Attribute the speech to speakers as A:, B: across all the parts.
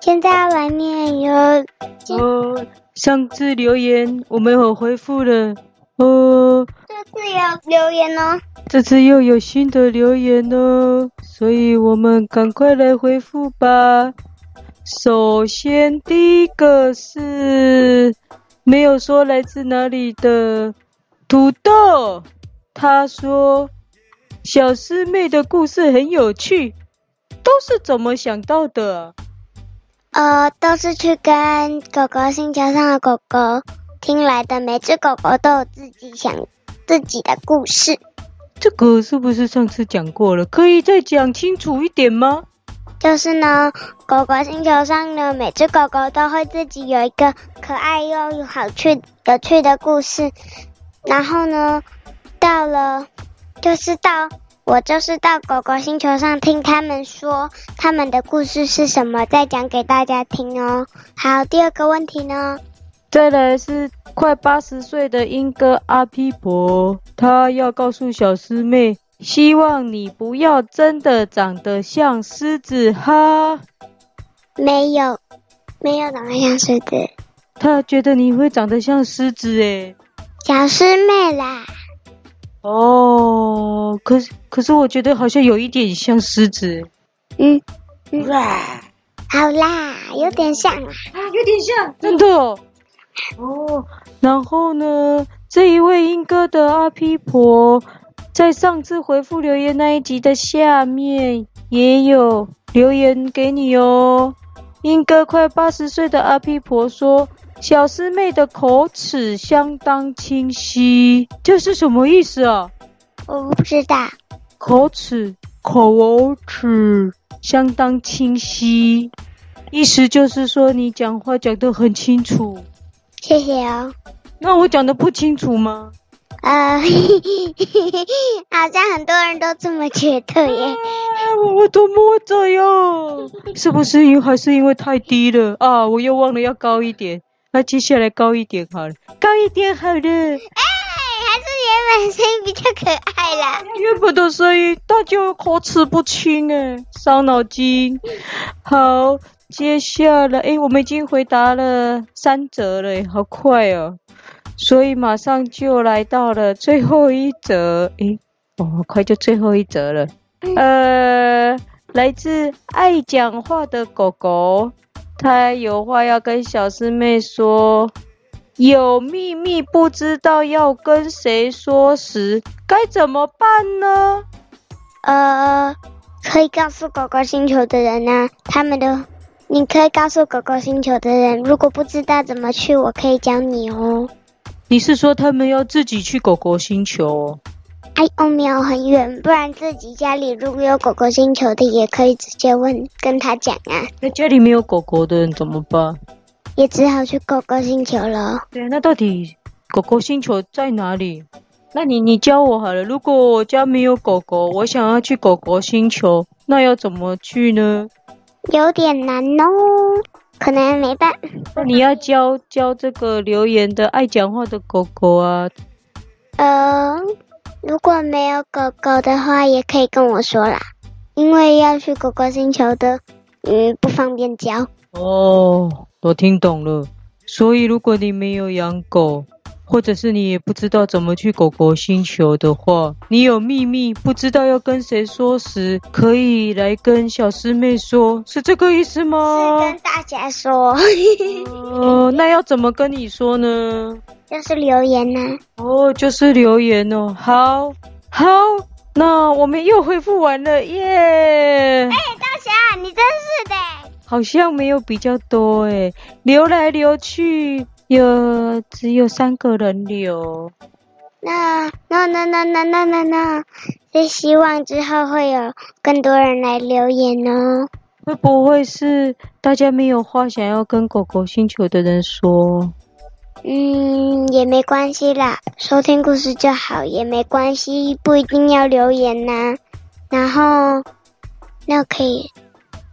A: 现在外面有
B: 哦，上次留言我们有回复了哦，
A: 这次有留言哦，
B: 这次又有新的留言哦，所以我们赶快来回复吧。首先第一个是没有说来自哪里的土豆，他说小师妹的故事很有趣，都是怎么想到的？
A: 呃，都是去跟狗狗星球上的狗狗听来的。每只狗狗都有自己想自己的故事。
B: 这个是不是上次讲过了？可以再讲清楚一点吗？
A: 就是呢，狗狗星球上的每只狗狗都会自己有一个可爱又好趣、有趣的故事。然后呢，到了，就是到。我就是到狗狗星球上听他们说他们的故事是什么，再讲给大家听哦。好，第二个问题呢？
B: 再来是快八十岁的英哥阿皮婆，他要告诉小师妹，希望你不要真的长得像狮子哈。
A: 没有，没有长得像狮子。
B: 他觉得你会长得像狮子诶。
A: 小师妹啦。
B: 哦，可是可是我觉得好像有一点像狮子。
A: 嗯，哇，好啦，有点像啊，
B: 有点像，真的哦。哦，然后呢，这一位英哥的阿 P 婆，在上次回复留言那一集的下面也有留言给你哦。英哥快八十岁的阿 P 婆说。小师妹的口齿相当清晰，这是什么意思啊？
A: 我不知道。
B: 口齿，口齿相当清晰，意思就是说你讲话讲得很清楚。
A: 谢谢哦。
B: 那我讲的不清楚吗？
A: 呃，嘿嘿嘿嘿，好像很多人都这么觉得耶。啊、
B: 我怎么会这样？是不是因还是因为太低了啊？我又忘了要高一点。那接下来高一点好了，高一点好了。哎，
A: 还是原本声音比较可爱啦。
B: 原本的声音，大家口齿不清哎，伤脑筋。好，接下来，哎，我们已经回答了三则了，好快哦。所以马上就来到了最后一则，哎，哦，好快就最后一则了。呃，来自爱讲话的狗狗。他有话要跟小师妹说，有秘密不知道要跟谁说时，该怎么办呢？
A: 呃，可以告诉狗狗星球的人啊，他们的，你可以告诉狗狗星球的人，如果不知道怎么去，我可以教你哦。
B: 你是说他们要自己去狗狗星球哦？
A: 哎，哦，没有很远，不然自己家里如果有狗狗星球的，也可以直接问跟他讲啊。
B: 那家里没有狗狗的人怎么办？
A: 也只好去狗狗星球了。
B: 对，那到底狗狗星球在哪里？那你你教我好了。如果我家没有狗狗，我想要去狗狗星球，那要怎么去呢？
A: 有点难哦，可能没办法。
B: 那你要教教这个留言的爱讲话的狗狗啊。
A: 嗯、呃。如果没有狗狗的话，也可以跟我说啦，因为要去狗狗星球的，嗯，不方便教。
B: 哦，我听懂了。所以如果你没有养狗，或者是你也不知道怎么去狗狗星球的话，你有秘密不知道要跟谁说时，可以来跟小师妹说，是这个意思吗？
A: 是跟大家说。
B: 哦，那要怎么跟你说呢？
A: 就是留言呢、啊。
B: 哦，就是留言哦。好，好，那我们又恢复完了耶。哎、
A: 欸，大侠，你真是的。
B: 好像没有比较多哎，留来留去有只有三个人留。
A: 那那那那那那那那，就希望之后会有更多人来留言哦。
B: 会不会是大家没有话想要跟狗狗星球的人说？
A: 嗯，也没关系啦，收听故事就好，也没关系，不一定要留言呐。然后，那可以，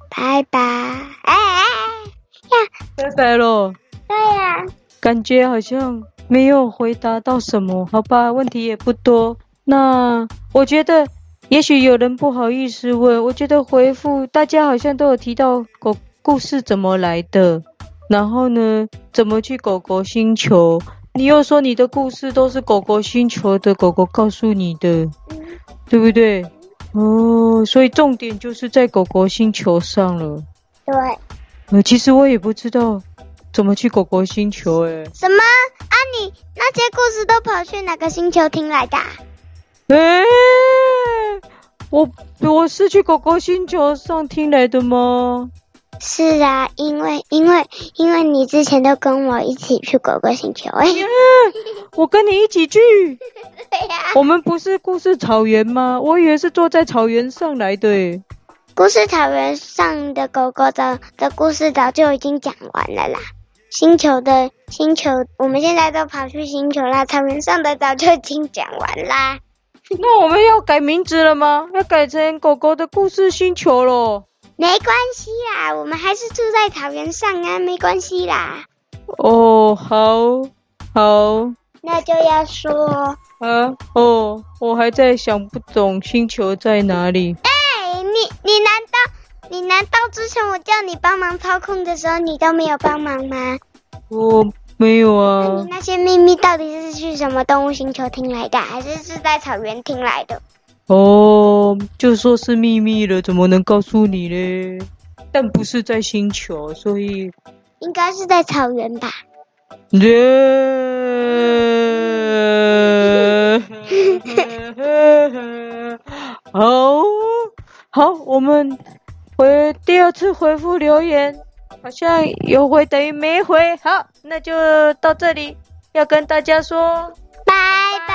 A: 拜拜。哎哎呀，
B: 拜拜喽。
A: 对呀。
B: 感觉好像没有回答到什么，好吧，问题也不多。那我觉得也许有人不好意思问，我觉得回复大家好像都有提到狗故事怎么来的，然后呢，怎么去狗狗星球？你又说你的故事都是狗狗星球的狗狗告诉你的，对不对？哦，所以重点就是在狗狗星球上了。
A: 对。
B: 呃，其实我也不知道怎么去狗狗星球，哎。
A: 什么？啊，你那些故事都跑去哪个星球听来的？
B: 哎，我我是去狗狗星球上听来的吗？
A: 是啊，因为因为因为你之前都跟我一起去狗狗星球，哎
B: 我跟你一起去。
A: 对呀、啊。
B: 我们不是故事草原吗？我以为是坐在草原上来的。
A: 故事草原上的狗狗的的故事早就已经讲完了啦。星球的星球，我们现在都跑去星球啦。草原上的早就已经讲完啦。
B: 那我们要改名字了吗？要改成狗狗的故事星球咯。
A: 没关系啦，我们还是住在草原上啊，没关系啦。
B: 哦，好，好。
A: 那就要说
B: 啊，哦，我还在想不懂星球在哪里。
A: 哎，你你难道你难道之前我叫你帮忙操控的时候，你都没有帮忙吗？
B: 我没有啊。
A: 那你那些秘密到底是去什么动物星球听来的，还是是在草原听来的？
B: 哦，就说是秘密了，怎么能告诉你呢？但不是在星球，所以
A: 应该是在草原吧。
B: 好，好，我们回第二次回复留言，好像有回等于没回。好，那就到这里，要跟大家说
A: 拜拜。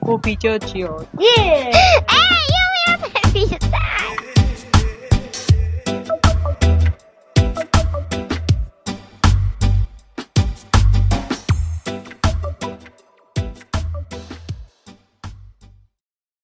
B: 我比较久。
A: 耶！